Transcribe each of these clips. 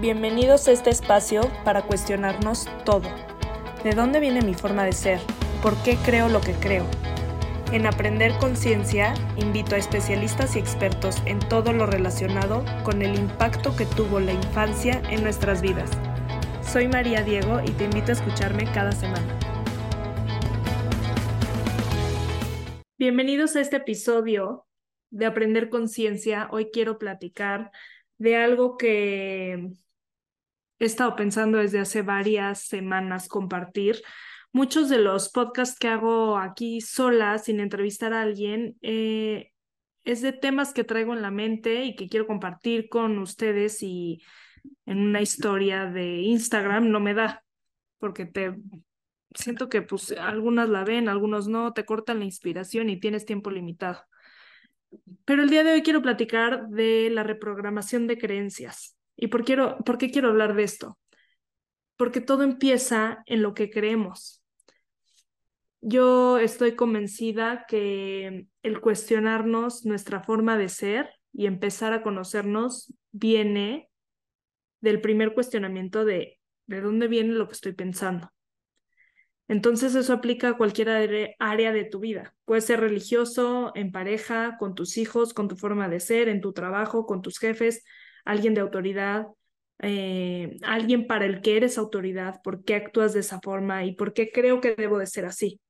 Bienvenidos a este espacio para cuestionarnos todo. ¿De dónde viene mi forma de ser? ¿Por qué creo lo que creo? En Aprender Conciencia invito a especialistas y expertos en todo lo relacionado con el impacto que tuvo la infancia en nuestras vidas. Soy María Diego y te invito a escucharme cada semana. Bienvenidos a este episodio de Aprender Conciencia. Hoy quiero platicar de algo que he estado pensando desde hace varias semanas compartir. Muchos de los podcasts que hago aquí sola, sin entrevistar a alguien, eh, es de temas que traigo en la mente y que quiero compartir con ustedes y en una historia de Instagram no me da, porque te siento que pues algunas la ven, algunos no, te cortan la inspiración y tienes tiempo limitado. Pero el día de hoy quiero platicar de la reprogramación de creencias. ¿Y por, quiero, qué quiero hablar de esto? Porque todo empieza en lo que creemos. Yo estoy convencida que el cuestionarnos nuestra forma de ser y empezar a conocernos viene del primer cuestionamiento de de dónde viene lo que estoy pensando. Entonces eso aplica a cualquier área de tu vida. Puede ser religioso, en pareja, con tus hijos, con tu forma de ser, en tu trabajo, con tus jefes, alguien de autoridad, eh, alguien para el que eres autoridad, por qué actúas de esa forma y por qué creo que debo de ser así.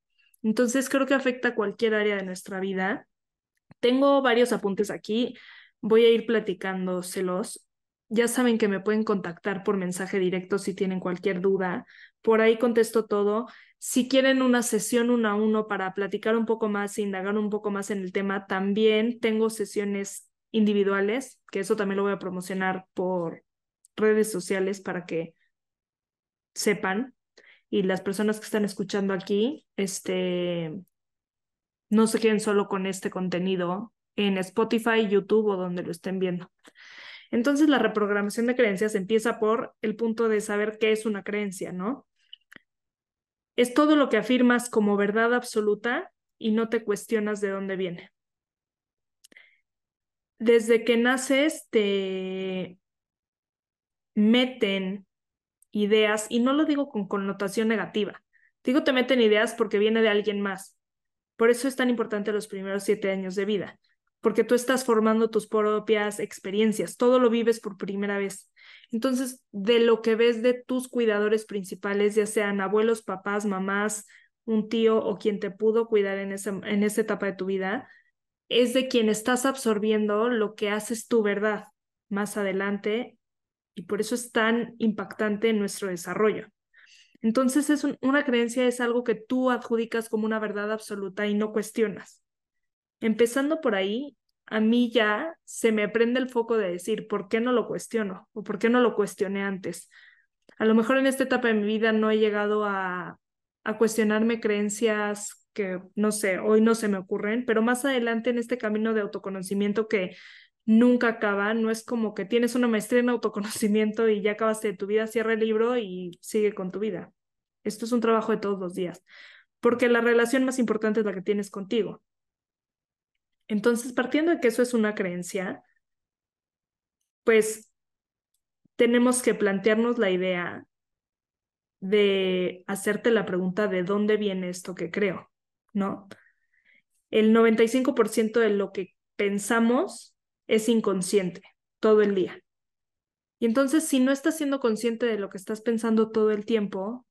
Entonces creo que afecta a cualquier área de nuestra vida. Tengo varios apuntes aquí, voy a ir platicándoselos. Ya saben que me pueden contactar por mensaje directo si tienen cualquier duda. Por ahí contesto todo. Si quieren una sesión uno a uno para platicar un poco más, indagar un poco más en el tema, también tengo sesiones individuales, que eso también lo voy a promocionar por redes sociales para que sepan. Y las personas que están escuchando aquí, este, no se queden solo con este contenido en Spotify, YouTube o donde lo estén viendo. Entonces, la reprogramación de creencias empieza por el punto de saber qué es una creencia, ¿no? Es todo lo que afirmas como verdad absoluta y no te cuestionas de dónde viene. Desde que naces te meten ideas, y no lo digo con connotación negativa, digo te meten ideas porque viene de alguien más. Por eso es tan importante los primeros siete años de vida, porque tú estás formando tus propias experiencias, todo lo vives por primera vez. Entonces, de lo que ves de tus cuidadores principales, ya sean abuelos, papás, mamás, un tío o quien te pudo cuidar en esa, en esa etapa de tu vida, es de quien estás absorbiendo lo que haces tu verdad más adelante y por eso es tan impactante en nuestro desarrollo. Entonces, es una creencia es algo que tú adjudicas como una verdad absoluta y no cuestionas. Empezando por ahí, a mí ya se me prende el foco de decir, ¿por qué no lo cuestiono? ¿O por qué no lo cuestioné antes? A lo mejor en esta etapa de mi vida no he llegado a, a cuestionarme creencias que, no sé, hoy no se me ocurren, pero más adelante en este camino de autoconocimiento que nunca acaba, no es como que tienes una maestría en autoconocimiento y ya acabaste de tu vida, cierra el libro y sigue con tu vida. Esto es un trabajo de todos los días, porque la relación más importante es la que tienes contigo. Entonces, partiendo de que eso es una creencia, pues tenemos que plantearnos la idea de hacerte la pregunta de dónde viene esto que creo, ¿no? El 95% de lo que pensamos es inconsciente todo el día. Y entonces, si no estás siendo consciente de lo que estás pensando todo el tiempo,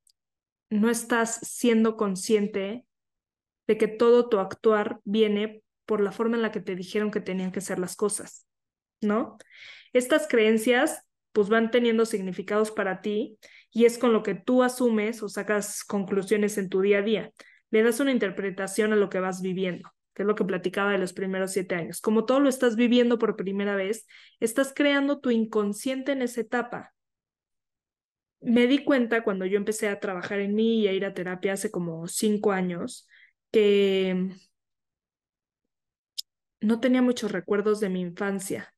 no estás siendo consciente de que todo tu actuar viene por la forma en la que te dijeron que tenían que ser las cosas, ¿no? Estas creencias pues van teniendo significados para ti y es con lo que tú asumes o sacas conclusiones en tu día a día. Le das una interpretación a lo que vas viviendo, que es lo que platicaba de los primeros siete años. Como todo lo estás viviendo por primera vez, estás creando tu inconsciente en esa etapa. Me di cuenta cuando yo empecé a trabajar en mí y a ir a terapia hace como cinco años, que no tenía muchos recuerdos de mi infancia.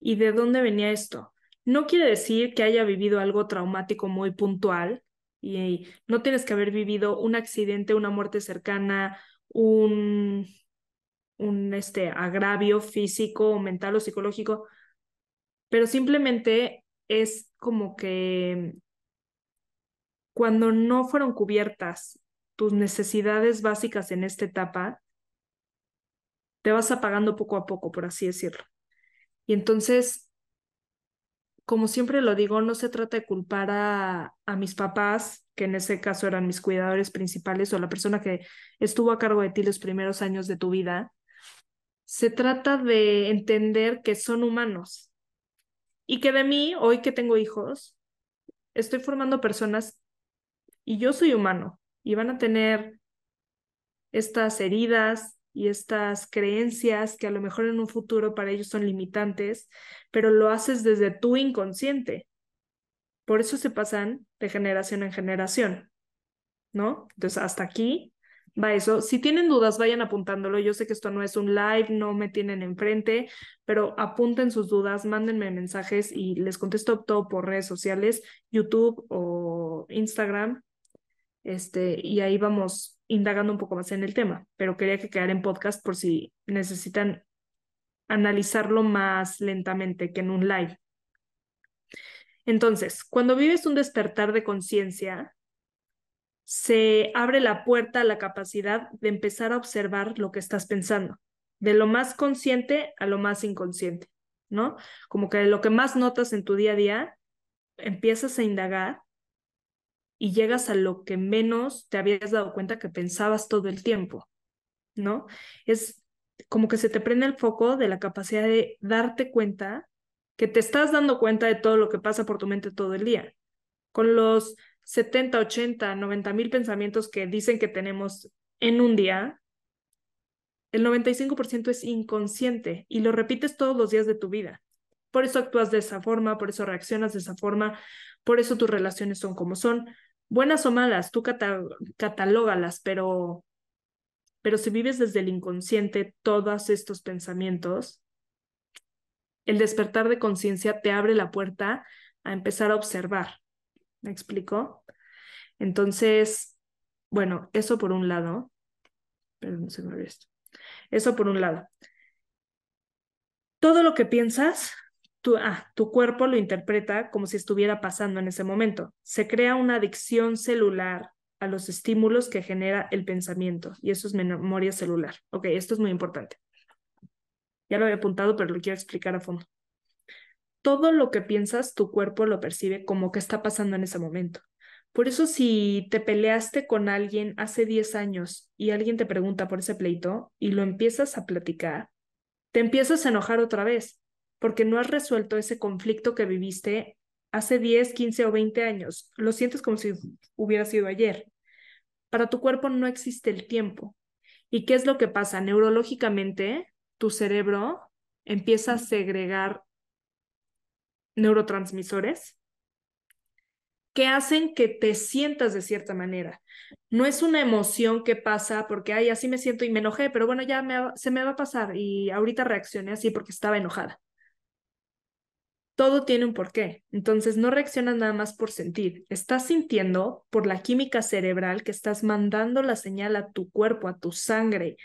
¿Y de dónde venía esto? No quiere decir que haya vivido algo traumático muy puntual y no tienes que haber vivido un accidente, una muerte cercana, un, un este, agravio físico, mental o psicológico, pero simplemente es como que cuando no fueron cubiertas tus necesidades básicas en esta etapa, te vas apagando poco a poco, por así decirlo. Y entonces, como siempre lo digo, no se trata de culpar a, a mis papás, que en ese caso eran mis cuidadores principales o la persona que estuvo a cargo de ti los primeros años de tu vida. Se trata de entender que son humanos y que de mí, hoy que tengo hijos, estoy formando personas y yo soy humano y van a tener estas heridas y estas creencias que a lo mejor en un futuro para ellos son limitantes, pero lo haces desde tu inconsciente. Por eso se pasan de generación en generación, ¿no? Entonces, hasta aquí va eso. Si tienen dudas, vayan apuntándolo. Yo sé que esto no es un live, no me tienen enfrente, pero apunten sus dudas, mándenme mensajes y les contesto todo por redes sociales, YouTube o Instagram. Este, y ahí vamos indagando un poco más en el tema, pero quería que quedara en podcast por si necesitan analizarlo más lentamente que en un live. Entonces, cuando vives un despertar de conciencia, se abre la puerta a la capacidad de empezar a observar lo que estás pensando, de lo más consciente a lo más inconsciente, ¿no? Como que lo que más notas en tu día a día, empiezas a indagar y llegas a lo que menos te habías dado cuenta que pensabas todo el tiempo, ¿no? Es como que se te prende el foco de la capacidad de darte cuenta que te estás dando cuenta de todo lo que pasa por tu mente todo el día. Con los 70, 80, 90 mil pensamientos que dicen que tenemos en un día, el 95% es inconsciente y lo repites todos los días de tu vida. Por eso actúas de esa forma, por eso reaccionas de esa forma, por eso tus relaciones son como son. Buenas o malas, tú catalógalas, pero, pero si vives desde el inconsciente todos estos pensamientos, el despertar de conciencia te abre la puerta a empezar a observar, ¿Me explico? Entonces, bueno, eso por un lado. Pero no se me. Eso por un lado. Todo lo que piensas, tu, ah, tu cuerpo lo interpreta como si estuviera pasando en ese momento. Se crea una adicción celular a los estímulos que genera el pensamiento y eso es memoria celular. Ok, esto es muy importante. Ya lo había apuntado, pero lo quiero explicar a fondo todo lo que piensas, tu cuerpo lo percibe como que está pasando en ese momento. Por eso si te peleaste con alguien hace 10 años y alguien te pregunta por ese pleito y lo empiezas a platicar, te empiezas a enojar otra vez porque no has resuelto ese conflicto que viviste hace 10, 15 o 20 años. Lo sientes como si hubiera sido ayer. Para tu cuerpo no existe el tiempo. ¿Y qué es lo que pasa? Neurológicamente, tu cerebro empieza a segregar neurotransmisores que hacen que te sientas de cierta manera. No es una emoción que pasa porque, ay, así me siento y me enojé, pero bueno, ya se me va a pasar y ahorita reaccioné así porque estaba enojada. Todo tiene un porqué. Entonces no reaccionas nada más por sentir. Estás sintiendo por la química cerebral que estás mandando la señal a tu cuerpo, a tu sangre,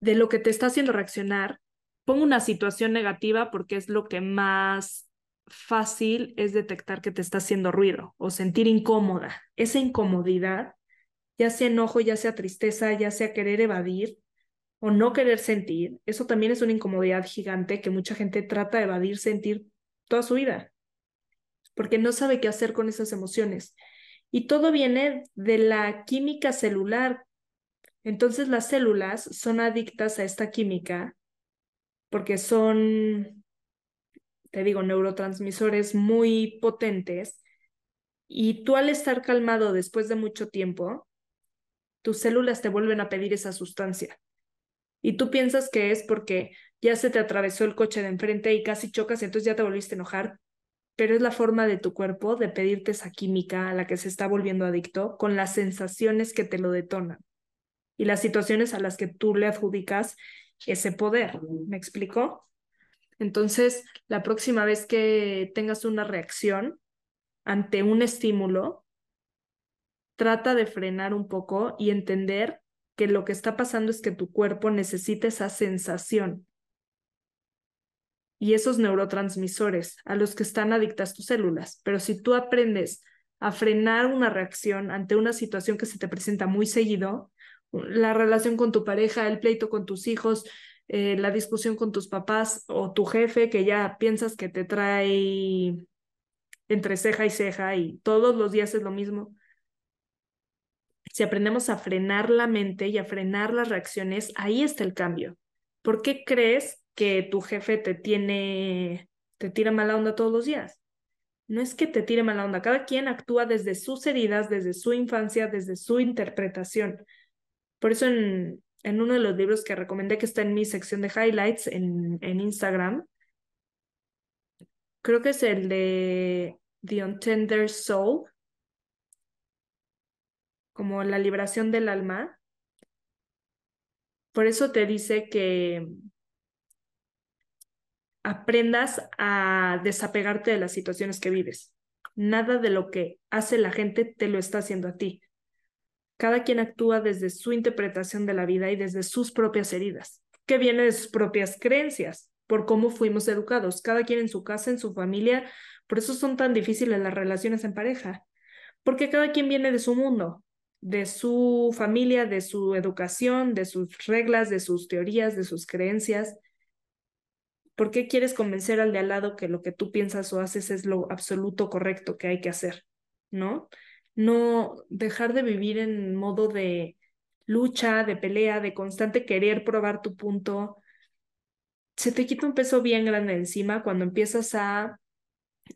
de lo que te está haciendo reaccionar pongo una situación negativa porque es lo que más fácil es detectar que te está haciendo ruido o sentir incómoda. Esa incomodidad, ya sea enojo, ya sea tristeza, ya sea querer evadir o no querer sentir, eso también es una incomodidad gigante que mucha gente trata de evadir, sentir toda su vida, porque no sabe qué hacer con esas emociones. Y todo viene de la química celular. Entonces las células son adictas a esta química porque son, te digo, neurotransmisores muy potentes. Y tú al estar calmado después de mucho tiempo, tus células te vuelven a pedir esa sustancia. Y tú piensas que es porque ya se te atravesó el coche de enfrente y casi chocas, y entonces ya te volviste a enojar. Pero es la forma de tu cuerpo de pedirte esa química a la que se está volviendo adicto con las sensaciones que te lo detonan y las situaciones a las que tú le adjudicas ese poder. ¿Me explico? Entonces, la próxima vez que tengas una reacción ante un estímulo, trata de frenar un poco y entender que lo que está pasando es que tu cuerpo necesita esa sensación. y esos neurotransmisores a los que están adictas tus células. Pero si tú aprendes a frenar una reacción ante una situación que se te presenta muy seguido, la relación con tu pareja, el pleito con tus hijos, eh, la discusión con tus papás o tu jefe que ya piensas que te trae entre ceja y ceja y todos los días es lo mismo. Si aprendemos a frenar la mente y a frenar las reacciones, ahí está el cambio. ¿Por qué crees que tu jefe te tiene, te tira mala onda todos los días? No es que te tire mala onda, cada quien actúa desde sus heridas, desde su infancia, desde su interpretación. Por eso en, en uno de los libros que recomendé que está en mi sección de highlights en, en Instagram, creo que es el de The Untender Soul, como la liberación del alma. Por eso te dice que aprendas a desapegarte de las situaciones que vives. Nada de lo que hace la gente te lo está haciendo a ti. Cada quien actúa desde su interpretación de la vida y desde sus propias heridas, que viene de sus propias creencias, por cómo fuimos educados, cada quien en su casa, en su familia. Por eso son tan difíciles las relaciones en pareja, porque cada quien viene de su mundo, de su familia, de su educación, de sus reglas, de sus teorías, de sus creencias. ¿Por qué quieres convencer al de al lado que lo que tú piensas o haces es lo absoluto correcto que hay que hacer? ¿No? no dejar de vivir en modo de lucha, de pelea, de constante querer probar tu punto. Se te quita un peso bien grande encima cuando empiezas a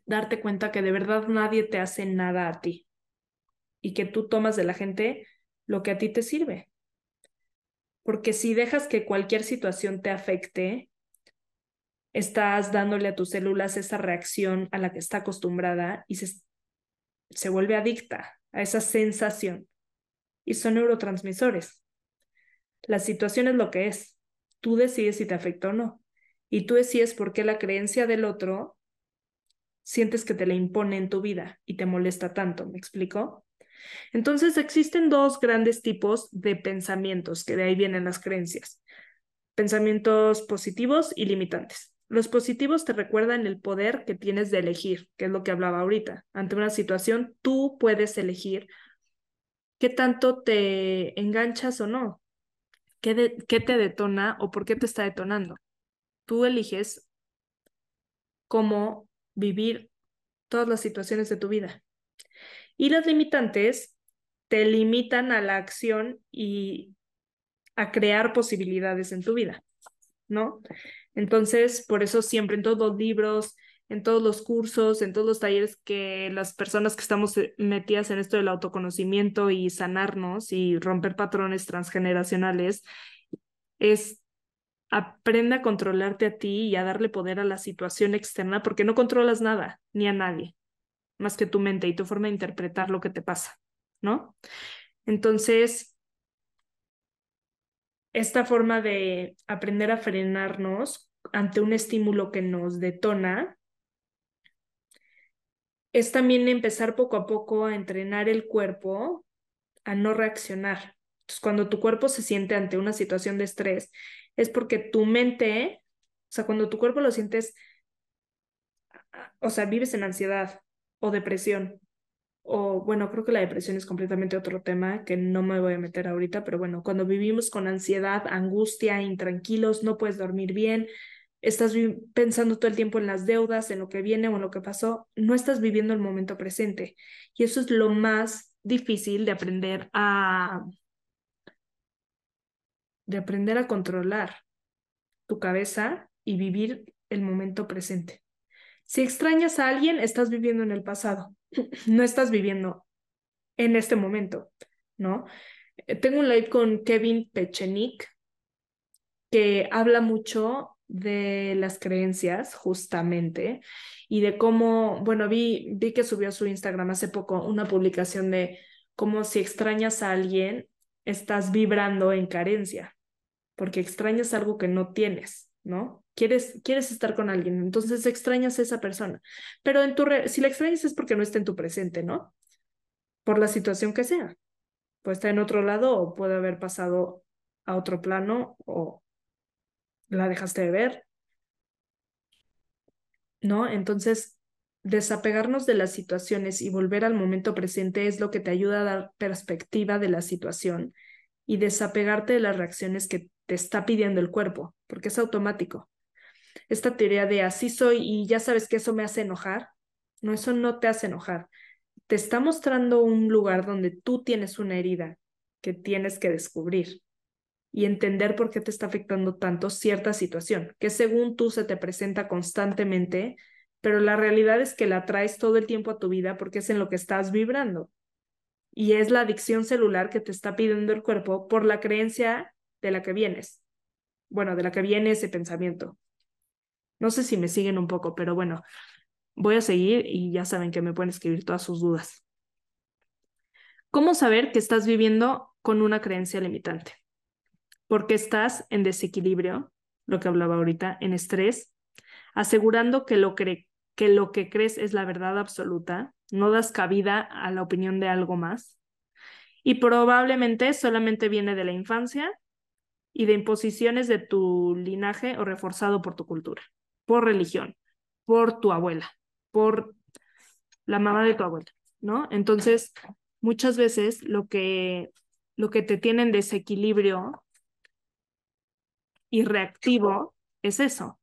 darte cuenta que de verdad nadie te hace nada a ti y que tú tomas de la gente lo que a ti te sirve. Porque si dejas que cualquier situación te afecte, estás dándole a tus células esa reacción a la que está acostumbrada y se se vuelve adicta a esa sensación y son neurotransmisores. La situación es lo que es. Tú decides si te afecta o no. Y tú decides por qué la creencia del otro sientes que te la impone en tu vida y te molesta tanto. ¿Me explico? Entonces existen dos grandes tipos de pensamientos, que de ahí vienen las creencias. Pensamientos positivos y limitantes. Los positivos te recuerdan el poder que tienes de elegir, que es lo que hablaba ahorita. Ante una situación, tú puedes elegir qué tanto te enganchas o no, qué, qué te detona o por qué te está detonando. Tú eliges cómo vivir todas las situaciones de tu vida. Y las limitantes te limitan a la acción y a crear posibilidades en tu vida, ¿no? Entonces, por eso siempre en todos los libros, en todos los cursos, en todos los talleres que las personas que estamos eh, metidas en esto del autoconocimiento y sanarnos y romper patrones transgeneracionales, es aprende a controlarte a ti y a darle poder a la situación externa porque no controlas nada ni a nadie, más que tu mente y tu forma de interpretar lo que te pasa, ¿no? Entonces, esta forma de aprender a frenarnos ante un estímulo que nos detona es también empezar poco a poco a entrenar el cuerpo a no reaccionar. Entonces, cuando tu cuerpo se siente ante una situación de estrés, es porque tu mente, o sea, cuando tu cuerpo lo sientes, o sea, vives en ansiedad o depresión o bueno, creo que la depresión es completamente otro tema que no me voy a meter ahorita, pero bueno, cuando vivimos con ansiedad, angustia, intranquilos, no puedes dormir bien, estás pensando todo el tiempo en las deudas, en lo que viene o en lo que pasó, no estás viviendo el momento presente. Y eso es lo más difícil de aprender a de aprender a controlar tu cabeza y vivir el momento presente. Si extrañas a alguien, estás viviendo en el pasado no estás viviendo en este momento, ¿no? Eh, tengo un live con Kevin Pechenik que habla mucho de las creencias, justamente, y de cómo, bueno, vi, vi que subió a su Instagram hace poco una publicación de cómo si extrañas a alguien, estás vibrando en carencia, porque extrañas algo que no tienes, ¿no? Quieres, quieres estar con alguien, entonces extrañas a esa persona. Pero en tu si la extrañas es porque no está en tu presente, ¿no? Por la situación que sea. Puede estar en otro lado o puede haber pasado a otro plano o la dejaste de ver. ¿no? Entonces, desapegarnos de las situaciones y volver al momento presente es lo que te ayuda a dar perspectiva de la situación y desapegarte de las reacciones que te está pidiendo el cuerpo, porque es automático. Esta teoría de así soy y ya sabes que eso me hace enojar, no, eso no te hace enojar. Te está mostrando un lugar donde tú tienes una herida que tienes que descubrir y entender por qué te está afectando tanto cierta situación, que según tú se te presenta constantemente, pero la realidad es que la traes todo el tiempo a tu vida porque es en lo que estás vibrando. Y es la adicción celular que te está pidiendo el cuerpo por la creencia de la que vienes. Bueno, de la que viene ese pensamiento. No sé si me siguen un poco, pero bueno, voy a seguir y ya saben que me pueden escribir todas sus dudas. ¿Cómo saber que estás viviendo con una creencia limitante? Porque estás en desequilibrio, lo que hablaba ahorita, en estrés, asegurando que lo, que lo que crees es la verdad absoluta, no das cabida a la opinión de algo más, y probablemente solamente viene de la infancia y de imposiciones de tu linaje o reforzado por tu cultura, por religión, por tu abuela, por la mamá de tu abuela, ¿no? Entonces, muchas veces lo que, lo que te tiene en desequilibrio y reactivo es eso.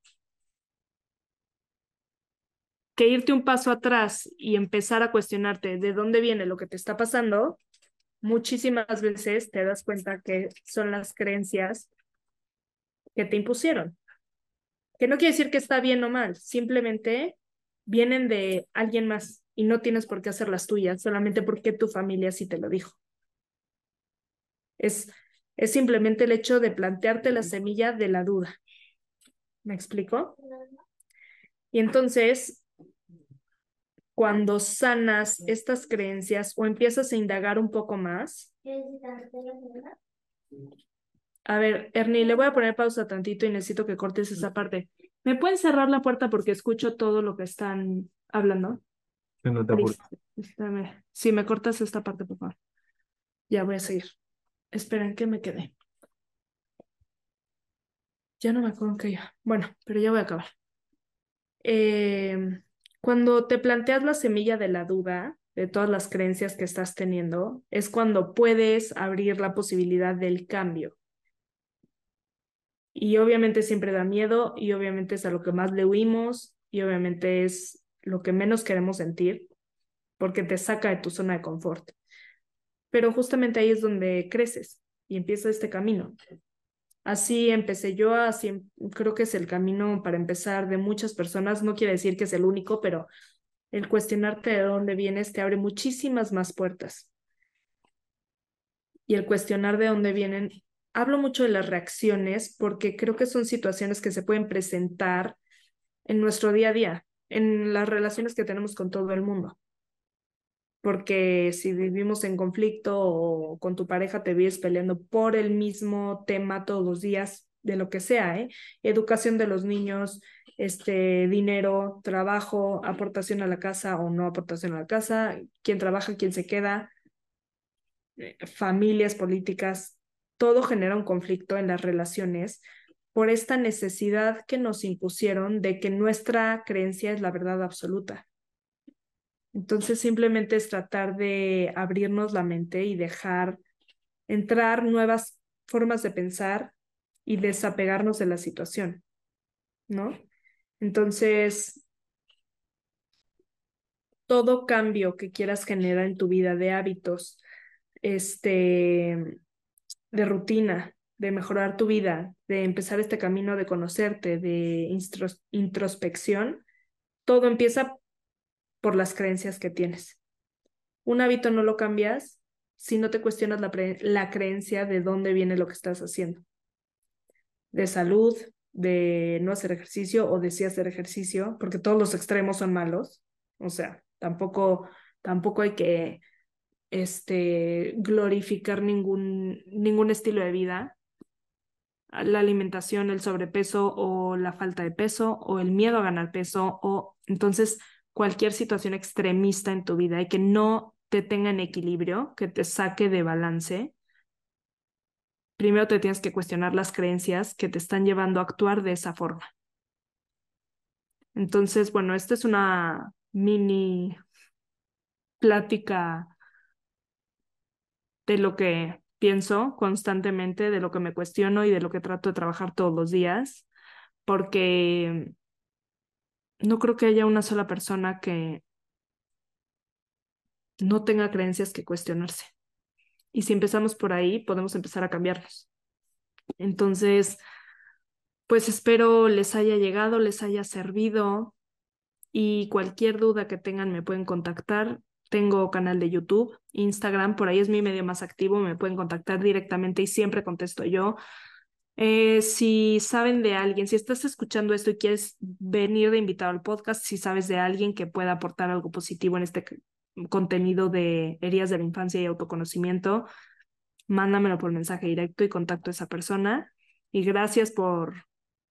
Que irte un paso atrás y empezar a cuestionarte de dónde viene lo que te está pasando, muchísimas veces te das cuenta que son las creencias que te impusieron. Que no quiere decir que está bien o mal, simplemente vienen de alguien más y no tienes por qué hacer las tuyas, solamente porque tu familia sí te lo dijo. Es, es simplemente el hecho de plantearte la semilla de la duda. ¿Me explico? Y entonces, cuando sanas estas creencias o empiezas a indagar un poco más. A ver, Ernie, le voy a poner pausa tantito y necesito que cortes esa parte. ¿Me pueden cerrar la puerta porque escucho todo lo que están hablando? No te Si me cortas esta parte, por favor. Ya voy a seguir. Esperen que me quede. Ya no me acuerdo que ya. Bueno, pero ya voy a acabar. Em, cuando te planteas la semilla de la duda, de todas las creencias que estás teniendo, es cuando puedes abrir la posibilidad del cambio. Y obviamente siempre da miedo y obviamente es a lo que más le huimos y obviamente es lo que menos queremos sentir porque te saca de tu zona de confort. Pero justamente ahí es donde creces y empieza este camino. Así empecé yo, así creo que es el camino para empezar de muchas personas. No quiere decir que es el único, pero el cuestionarte de dónde vienes te abre muchísimas más puertas. Y el cuestionar de dónde vienen hablo mucho de las reacciones porque creo que son situaciones que se pueden presentar en nuestro día a día, en las relaciones que tenemos con todo el mundo. Porque si vivimos en conflicto o con tu pareja te vives peleando por el mismo tema todos los días, de lo que sea, ¿eh? Educación de los niños, este, dinero, trabajo, aportación a la casa o no aportación a la casa, quién trabaja, quién se queda, eh, familias políticas, todo genera un conflicto en las relaciones por esta necesidad que nos impusieron de que nuestra creencia es la verdad absoluta. Entonces simplemente es tratar de abrirnos la mente y dejar entrar nuevas formas de pensar y desapegarnos de la situación, ¿no? Entonces, todo cambio que quieras generar en tu vida de hábitos, este, de rutina, de mejorar tu vida, de empezar este camino de conocerte, de introspección, todo empieza por las creencias que tienes. Un hábito no lo cambias si no te cuestionas la, la creencia de dónde viene lo que estás haciendo. De salud, de no hacer ejercicio o de sí hacer ejercicio, porque todos los extremos son malos. O sea, tampoco, tampoco hay que este, glorificar ningún, ningún estilo de vida. La alimentación, el sobrepeso o la falta de peso o el miedo a ganar peso o entonces cualquier situación extremista en tu vida y que no te tenga en equilibrio, que te saque de balance, primero te tienes que cuestionar las creencias que te están llevando a actuar de esa forma. Entonces, bueno, esta es una mini plática de lo que pienso constantemente, de lo que me cuestiono y de lo que trato de trabajar todos los días, porque no creo que haya una sola persona que no tenga creencias que cuestionarse. Y si empezamos por ahí, podemos empezar a cambiarlos. Entonces, pues espero les haya llegado, les haya servido y cualquier duda que tengan me pueden contactar. Tengo canal de YouTube, Instagram, por ahí es mi medio más activo, me pueden contactar directamente y siempre contesto yo. Eh, si saben de alguien, si estás escuchando esto y quieres venir de invitado al podcast, si sabes de alguien que pueda aportar algo positivo en este contenido de heridas de la infancia y autoconocimiento, mándamelo por mensaje directo y contacto a esa persona. Y gracias por,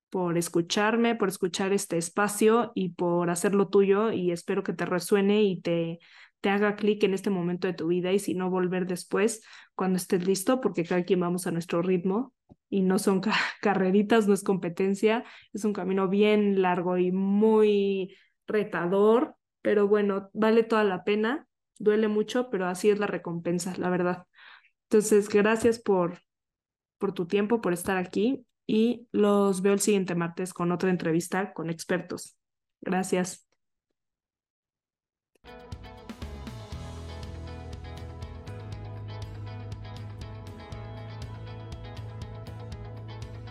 por escucharme, por escuchar este espacio y por hacerlo tuyo y espero que te resuene y te, te haga clic en este momento de tu vida y si no volver después cuando estés listo, porque cada quien vamos a nuestro ritmo y no son carreritas, no es competencia, es un camino bien largo y muy retador, pero bueno, vale toda la pena, duele mucho, pero así es la recompensa, la verdad. Entonces, gracias por, por tu tiempo, por estar aquí y los veo el siguiente martes con otra entrevista con expertos. Gracias.